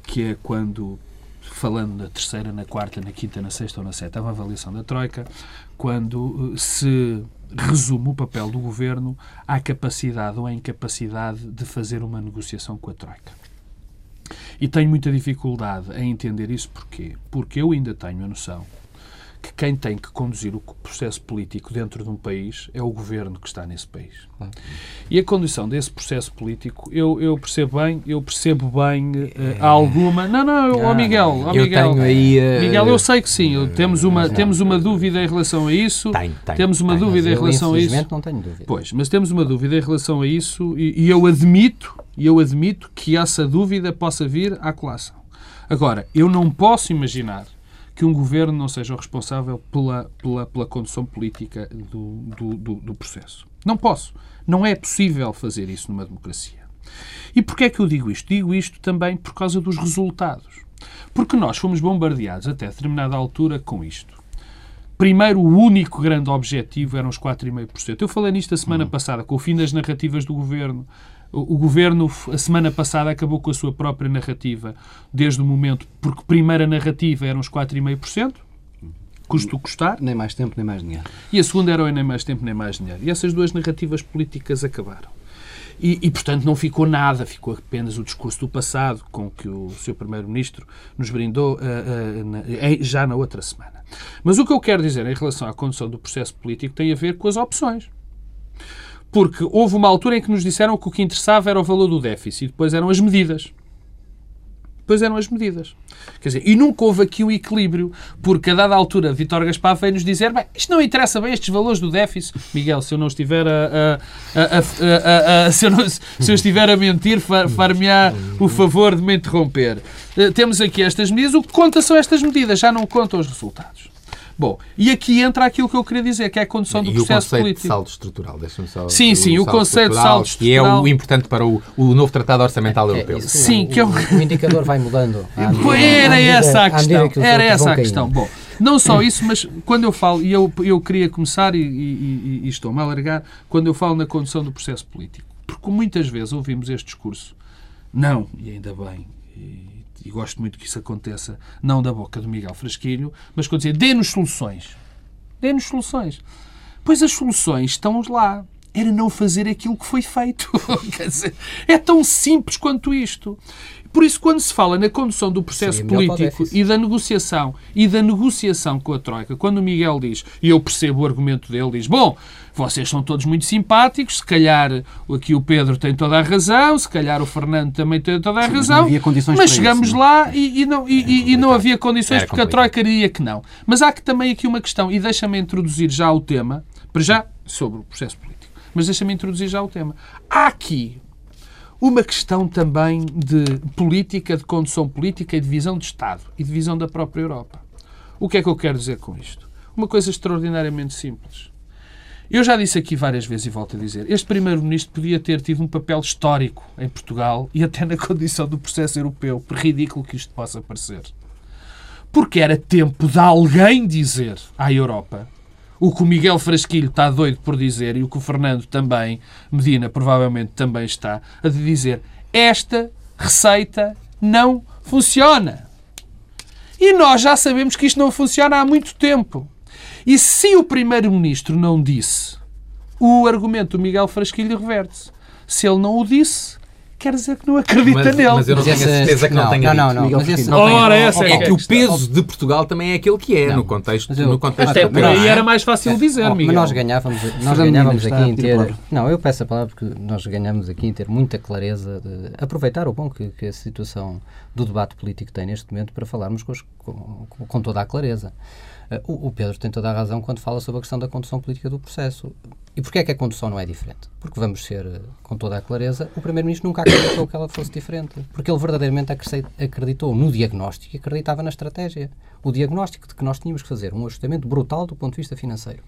que é quando falando na terceira, na quarta, na quinta, na sexta ou na sétima avaliação da Troika, quando eh, se resume o papel do governo à capacidade ou à incapacidade de fazer uma negociação com a Troika. E tenho muita dificuldade em entender isso porquê? Porque eu ainda tenho a noção que quem tem que conduzir o processo político dentro de um país é o governo que está nesse país. E a condução desse processo político, eu, eu percebo bem, eu percebo bem uh, alguma. Não, não, oh Miguel, oh Miguel, eu tenho aí, uh, Miguel, eu sei que sim. Eu, temos uma, não, temos uma dúvida em relação a isso. Tem, tem, temos uma tem, dúvida em relação a isso. não tenho dúvida. Pois, mas temos uma dúvida em relação a isso e, e eu admito, e eu admito que essa dúvida possa vir à colação. Agora, eu não posso imaginar que um governo não seja o responsável pela, pela, pela condução política do, do, do, do processo. Não posso. Não é possível fazer isso numa democracia. E porquê é que eu digo isto? Digo isto também por causa dos resultados. Porque nós fomos bombardeados até determinada altura com isto. Primeiro, o único grande objetivo eram os 4,5%. Eu falei nisto a semana uhum. passada, com o fim das narrativas do governo, o, governo, a semana passada, acabou com a sua própria narrativa, desde o momento, porque primeira narrativa eram os 4,5%, custo custar. Nem mais tempo, nem mais dinheiro. E a segunda era o nem mais tempo, nem mais dinheiro. E essas duas narrativas políticas acabaram. E, e, portanto, não ficou nada, ficou apenas o discurso do passado, com que o seu Primeiro-Ministro nos brindou uh, uh, na, já na outra semana. Mas o que eu quero dizer em relação à condução do processo político tem a ver com as opções. Porque houve uma altura em que nos disseram que o que interessava era o valor do déficit, depois eram as medidas. Depois eram as medidas. Quer dizer, e nunca houve aqui o equilíbrio, porque a dada altura Vitor Gaspar veio nos dizer bem, isto não interessa bem estes valores do déficit. Miguel, se eu não estiver a, a, a, se, eu não, se, eu estiver a mentir, far-me-á o favor de me interromper. Uh, temos aqui estas medidas, o que conta são estas medidas, já não contam os resultados. Bom, e aqui entra aquilo que eu queria dizer, que é a condução do e processo político. E o conceito de saldo estrutural, deixa-me só... Sim, sim, o, o conceito de saldo estrutural... Que é o importante para o, o novo Tratado Orçamental é, Europeu. É, sim, que é o... o indicador vai mudando. Era essa a questão, era essa a questão. Bom, não só isso, mas quando eu falo, e eu, eu queria começar, e, e, e estou-me a alargar, quando eu falo na condução do processo político. Porque muitas vezes ouvimos este discurso, não, e ainda bem, e e gosto muito que isso aconteça, não da boca do Miguel Frasquilho, mas quando dizer, dê-nos soluções. Dê-nos soluções. Pois as soluções estão lá. Era não fazer aquilo que foi feito. Dizer, é tão simples quanto isto. Por isso, quando se fala na condução do processo Sim, político e da negociação e da negociação com a Troika, quando o Miguel diz, e eu percebo o argumento dele, diz, bom, vocês são todos muito simpáticos, se calhar aqui o Pedro tem toda a razão, se calhar o Fernando também tem toda a Sim, razão, mas, mas chegamos isso, lá e, e, não, e, e, não havia condições porque a Troika diria que não. Mas há que também aqui uma questão, e deixa-me introduzir já o tema, para já, sobre o processo político, mas deixa-me introduzir já o tema. Há aqui uma questão também de política, de condução política e de visão de Estado e de visão da própria Europa. O que é que eu quero dizer com isto? Uma coisa extraordinariamente simples. Eu já disse aqui várias vezes e volto a dizer, este Primeiro-Ministro podia ter tido um papel histórico em Portugal e até na condição do processo europeu, por ridículo que isto possa parecer. Porque era tempo de alguém dizer à Europa o que o Miguel Frasquilho está doido por dizer e o que o Fernando também, Medina provavelmente também está, a dizer esta receita não funciona. E nós já sabemos que isto não funciona há muito tempo. E se o Primeiro-Ministro não disse, o argumento do Miguel Frasquilho reverte-se. Se ele não o disse, quer dizer que não acredita mas, nele. Mas eu não tenho a certeza que não, não tenha não, não, não, mas não Ora, essa é, é que o peso de Portugal também é aquele que é, no contexto, eu, no contexto Até por aí era mais fácil dizer, oh, Miguel. Mas nós ganhávamos, nós ganhávamos aqui em ter... Não, eu peço a palavra porque nós ganhamos aqui em ter muita clareza de aproveitar o bom que, que a situação do debate político tem neste momento para falarmos com, com, com toda a clareza. Eh, o, Pedro tem toda a razão quando fala sobre a questão da condução política do processo. E porquê é que a condução não é diferente? Porque vamos ser, eh, com toda a clareza, o Primeiro-Ministro nunca acreditou que ela fosse diferente. Porque ele verdadeiramente acreditou no diagnóstico e acreditava na estratégia. O diagnóstico de que nós tínhamos que fazer um ajustamento brutal do ponto de vista financeiro.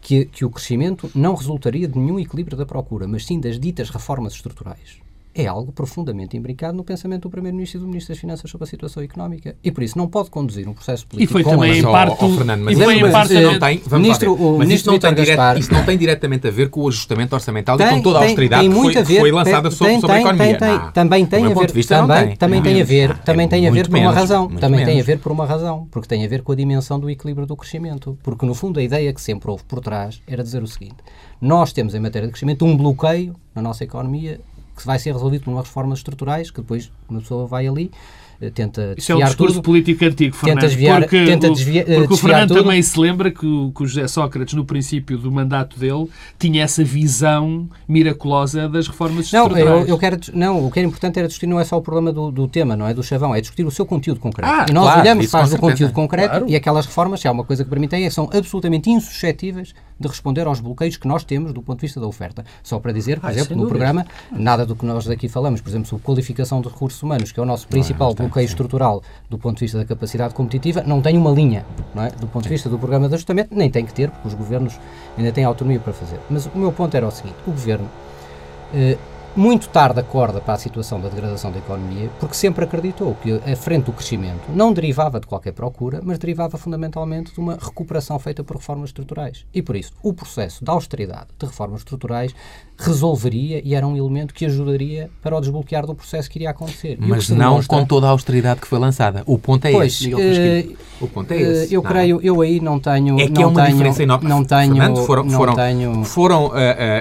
Que, que o crescimento não resultaria de nenhum equilíbrio da procura, mas sim das ditas reformas estruturais é algo profundamente imbricado no pensamento do Primeiro-Ministro e do Ministro das Finanças sobre a situação económica. E por isso não pode conduzir um processo político. E foi também em parte. Oh, Fernando, mas, isso, mas parte não tem. Ministro, o mas ministro isso, não tem direto, isso não tem diretamente a ver com o ajustamento orçamental tem, e com toda a tem, austeridade tem que foi, ver, foi lançada tem, sobre, sobre a economia. Tem, não, também tem a ver. Vista, também, também tem a ver. Também tem a ver por uma razão. Também tem a ver por uma razão. Porque tem a ver com a dimensão do equilíbrio do crescimento. Porque no fundo a ideia que sempre houve por trás era dizer o seguinte: nós temos em matéria de crescimento um bloqueio na nossa economia que vai ser resolvido por umas reformas estruturais que depois uma pessoa vai ali tenta Isso é um discurso tudo, político antigo, Fernando. Tenta desviar, porque tenta desvia, eh, porque o Fernando tudo. também se lembra que o, que o José Sócrates, no princípio do mandato dele, tinha essa visão miraculosa das reformas não, estruturais. Eu, eu quero, não, o que era importante era discutir não é só o problema do, do tema, não é do chavão, é discutir o seu conteúdo concreto. Ah, e nós claro, olhamos para o conteúdo concreto claro. e aquelas reformas, se há uma coisa que para mim tem, é são absolutamente insuscetíveis de responder aos bloqueios que nós temos do ponto de vista da oferta. Só para dizer, por ah, exemplo, no programa, nada do que nós daqui falamos, por exemplo, sobre qualificação de recursos humanos, que é o nosso principal não, bloqueio estrutural do ponto de vista da capacidade competitiva, não tem uma linha, não é? Do ponto de vista do programa de ajustamento, nem tem que ter, porque os governos ainda têm autonomia para fazer. Mas o meu ponto era o seguinte: o governo. Eh, muito tarde acorda para a situação da degradação da economia, porque sempre acreditou que a frente do crescimento não derivava de qualquer procura, mas derivava fundamentalmente de uma recuperação feita por reformas estruturais. E por isso, o processo da austeridade de reformas estruturais resolveria e era um elemento que ajudaria para o desbloquear do processo que iria acontecer. Mas não com toda a austeridade que foi lançada. O ponto é pois, esse. Uh, o ponto é esse. Eu creio, eu aí não tenho. É que não é uma tenho, diferença enorme. Não tenho. Fernando, foram, não foram, tenho... foram uh, uh,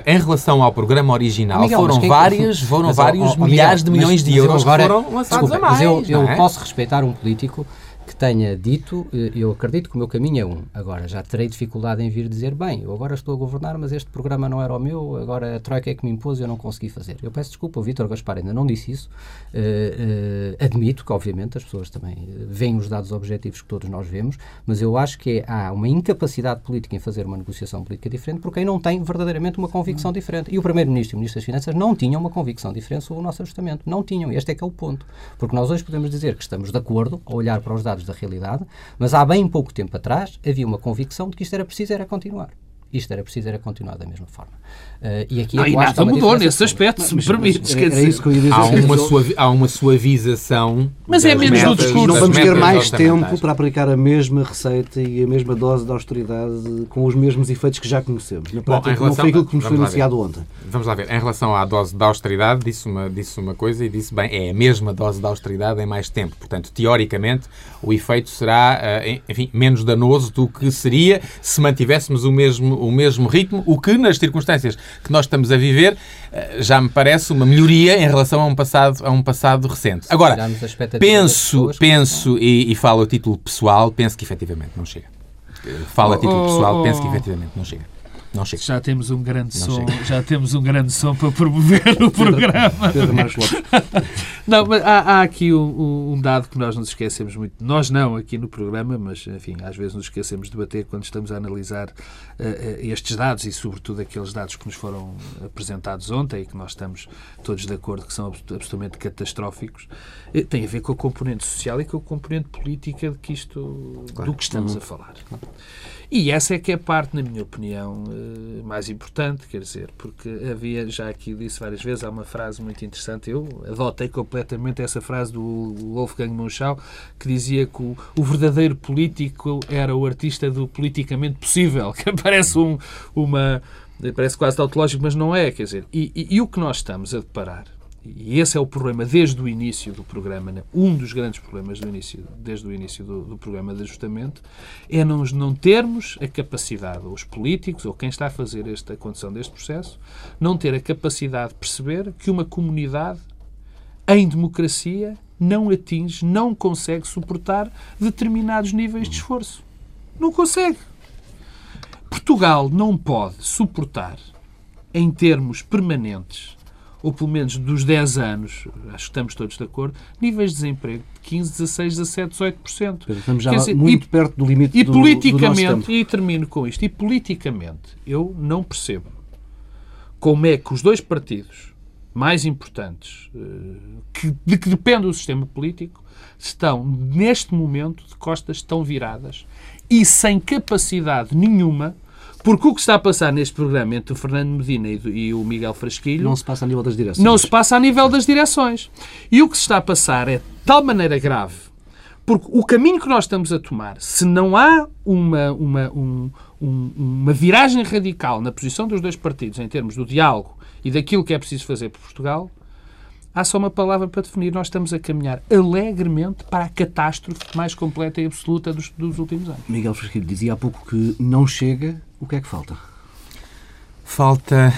em relação ao programa original, Miguel, foram quem, vários, foram mas, vários oh, oh, milhares Miguel, de milhões mas, de euros agora, que foram lançados desculpa, a mais. Mas eu, eu é? posso respeitar um político que tenha dito, eu acredito que o meu caminho é um. Agora, já terei dificuldade em vir dizer, bem, eu agora estou a governar, mas este programa não era o meu, agora a Troika é que me impôs e eu não consegui fazer. Eu peço desculpa, o Vítor Gaspar ainda não disse isso. Uh, uh, admito que, obviamente, as pessoas também veem os dados objetivos que todos nós vemos, mas eu acho que há uma incapacidade política em fazer uma negociação política diferente por quem não tem verdadeiramente uma convicção diferente. E o Primeiro-Ministro e o Ministro das Finanças não tinham uma convicção diferente sobre o nosso ajustamento. Não tinham. Este é que é o ponto. Porque nós hoje podemos dizer que estamos de acordo a olhar para os dados da realidade, mas há bem pouco tempo atrás havia uma convicção de que isto era preciso era continuar. Isto era preciso era continuar da mesma forma. Uh, e aqui não, é e nada mudou nesse aspecto, se me permites. É, é isso que eu ia dizer. Há uma, suavi, há uma suavização. Mas é menos no discurso. Não vamos ter mais tempo para aplicar a mesma receita e a mesma dose de austeridade com os mesmos efeitos que já conhecemos. Na prática, Bom, relação, não foi aquilo que nos foi anunciado ontem. Vamos lá ver. Em relação à dose de austeridade, disse uma, disse uma coisa e disse, bem, é a mesma dose de austeridade em mais tempo. Portanto, teoricamente, o efeito será, eh, enfim, menos danoso do que seria se mantivéssemos o mesmo, o mesmo ritmo, o que, nas circunstâncias que nós estamos a viver, eh, já me parece uma melhoria em relação a um passado, a um passado recente. Agora, penso, penso e, e falo a título pessoal, penso que efetivamente não chega. Falo a título pessoal, penso que efetivamente não chega. Não chega. Já temos um grande não som, chega. já temos um grande som para promover o programa. Pedro Marcos Lopes. não, mas há, há aqui um, um, dado que nós nos esquecemos muito. Nós não aqui no programa, mas enfim, às vezes nos esquecemos de debater quando estamos a analisar uh, estes dados e sobretudo aqueles dados que nos foram apresentados ontem e que nós estamos todos de acordo que são absolutamente catastróficos. Uh, tem a ver com a componente social e com a componente política de que isto, claro. do que estamos uhum. a falar. Claro. E essa é que é a parte, na minha opinião, eh, mais importante, quer dizer, porque havia, já aqui disse várias vezes, há uma frase muito interessante, eu adotei completamente essa frase do Wolfgang Munchau, que dizia que o, o verdadeiro político era o artista do politicamente possível, que parece um, uma... Parece quase tautológico, mas não é, quer dizer, e, e, e o que nós estamos a deparar e esse é o problema desde o início do programa, né? um dos grandes problemas do início, desde o início do, do, programa de ajustamento, é não, não termos a capacidade, os políticos, ou quem está a fazer esta condição deste processo, não ter a capacidade de perceber que uma comunidade em democracia, não atinge, não consegue suportar determinados níveis de esforço. Não consegue. Portugal não pode suportar, em termos permanentes, ou pelo menos dos 10 anos, acho que estamos todos de acordo, níveis de desemprego de 15, 16, 17, 18%. Estamos já dizer, muito e, perto do limite e do, politicamente, do E termino com isto, e politicamente eu não percebo como é que os dois partidos mais importantes eh, que, de que depende o sistema político estão, neste momento, de costas tão viradas e sem capacidade nenhuma porque o que está a passar neste programa entre o Fernando Medina e, e, o Miguel Frasquilho... Não se passa a nível das direções. Não se passa a nível das direções. E o que se está a passar é de tal maneira grave, porque o caminho que nós estamos a tomar, se não há uma, uma, um, um, uma viragem radical na posição dos dois partidos em termos do diálogo e daquilo que é preciso fazer por Portugal, há só uma palavra para definir. Nós estamos a caminhar alegremente para a catástrofe mais completa e absoluta dos, dos últimos anos. Miguel Frasquilho dizia há pouco que não chega o que é que falta? Falta.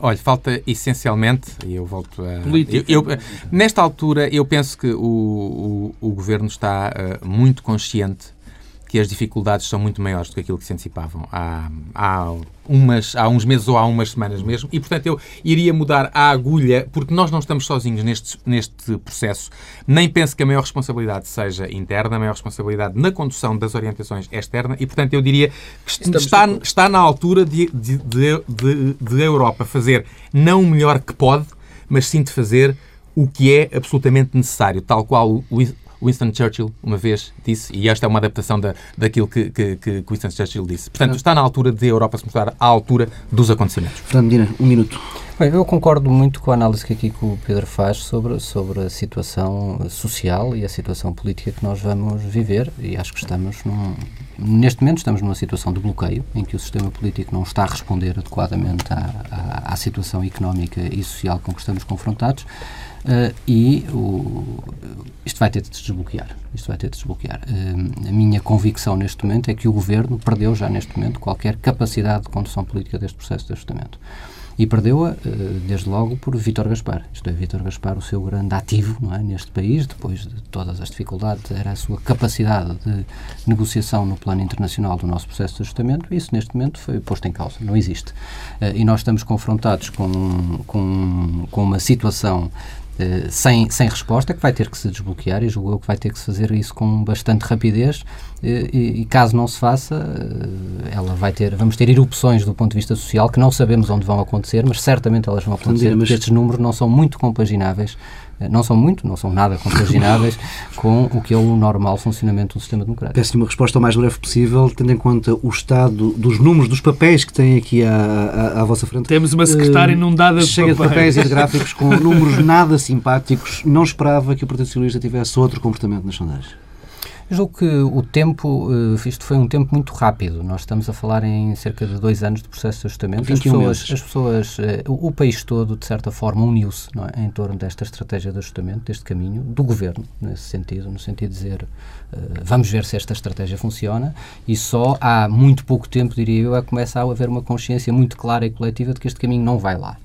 Olha, falta essencialmente, e eu volto a. Política. Eu, eu, nesta altura, eu penso que o, o, o governo está uh, muito consciente que as dificuldades são muito maiores do que aquilo que se antecipavam há, há, umas, há uns meses ou há umas semanas mesmo. E, portanto, eu iria mudar a agulha, porque nós não estamos sozinhos neste, neste processo. Nem penso que a maior responsabilidade seja interna, a maior responsabilidade na condução das orientações é externa. E, portanto, eu diria que está, está na altura de, de, de, de, de Europa fazer não o melhor que pode, mas sim de fazer o que é absolutamente necessário, tal qual o, Winston Churchill uma vez disse, e esta é uma adaptação da, daquilo que, que, que Winston Churchill disse. Portanto, está na altura de a Europa se mostrar à altura dos acontecimentos. Fernando Medina, um minuto. Bem, eu concordo muito com a análise que aqui que o Pedro faz sobre, sobre a situação social e a situação política que nós vamos viver e acho que estamos num, neste momento estamos numa situação de bloqueio em que o sistema político não está a responder adequadamente à, à, à situação económica e social com que estamos confrontados uh, e o, isto vai ter de desbloquear. Isto vai ter de desbloquear. Uh, a minha convicção neste momento é que o Governo perdeu já neste momento qualquer capacidade de condução política deste processo de ajustamento. E perdeu-a, uh, desde logo, por Vítor Gaspar. Isto é, Vítor Gaspar, o seu grande ativo é, neste país, depois de todas as dificuldades, era a sua capacidade de negociação no plano internacional do nosso processo de ajustamento. E isso, neste momento, foi posto em causa. Não existe. Uh, e nós estamos confrontados com, com, com uma situação eh, sem, sem resposta, que vai ter que se desbloquear e julgou que vai ter que se fazer isso com bastante rapidez. E, e, caso não se faça, eh, ela vai ter, vamos ter erupções do ponto de vista social que não sabemos onde vão acontecer, mas certamente elas vão acontecer, porque estes números não são muito compagináveis não são muito, não são nada compagináveis com o que é o normal funcionamento do sistema democrático. Peço-lhe uma resposta o mais breve possível, tendo em conta o estado dos números, dos papéis que têm aqui à, à, à vossa frente. Temos uma secretária uh, inundada de cheia papéis. de papéis e de gráficos com números nada simpáticos. Não esperava que o Partido Socialista tivesse outro comportamento nas sondagens. Julgo que o tempo, eh, isto foi um tempo muito rápido. Nós estamos a falar em cerca de dois anos de processo de ajustamento. As pessoas, as pessoas eh, o, país todo, de certa forma, uniu-se é? em torno desta estratégia de ajustamento, deste caminho, do governo, nesse sentido, no sentido de dizer uh, vamos ver se esta estratégia funciona e só há muito pouco tempo, diria eu, é que começa a haver uma consciência muito clara e coletiva de que este caminho não vai lá.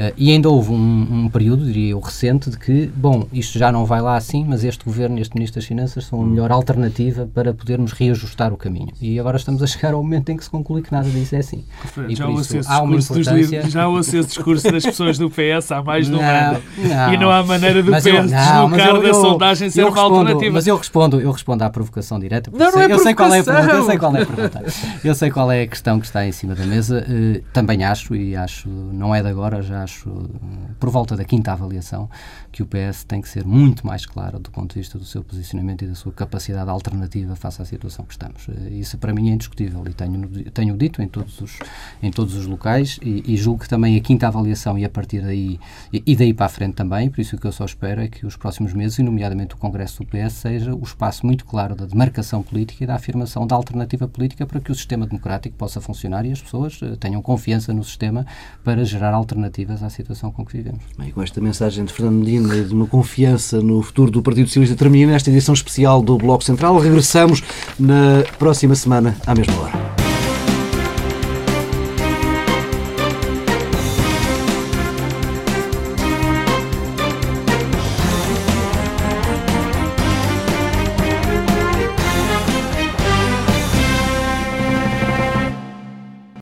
Uh, e ainda houve um, um, período, diria eu, recente, de que, bom, isto já não vai lá assim, mas este governo e este Ministro das Finanças são a melhor alternativa para podermos reajustar o caminho. E agora estamos a chegar ao momento em que se conclui que nada disso é assim. E já, ouço isso, há uma importância... já ouço esse discurso das pessoas do PS há mais de um ano. Não, e não há maneira do PS eu, não, deslocar eu, eu, da sondagem ser uma respondo, alternativa. Mas eu respondo, eu respondo à provocação direta. Não, não é eu sei qual é a pergunta. Eu sei qual é a pergunta. eu sei qual é a questão que está em cima da mesa. Uh, também acho, e acho, não é de agora, já acho por volta da quinta avaliação, que o PS tem que ser muito mais claro do ponto de vista do seu posicionamento e da sua capacidade alternativa face à situação que estamos. Eh, isso para mim é indiscutível e tenho, tenho dito em todos os, em todos os locais e, e julgo que também a quinta avaliação e a partir daí e, e daí para a frente também, por isso o que eu só espero é que os próximos meses, e nomeadamente o Congresso do PS, seja o espaço muito claro da demarcação política e da afirmação da alternativa política para que o sistema democrático possa funcionar e as pessoas uh, tenham confiança no sistema para gerar alternativas à situação com que vivemos. Bem, com esta mensagem de Fernando Medina de uma confiança no futuro do Partido Socialista termina esta edição especial do Bloco Central. Regressamos na próxima semana, à mesma hora.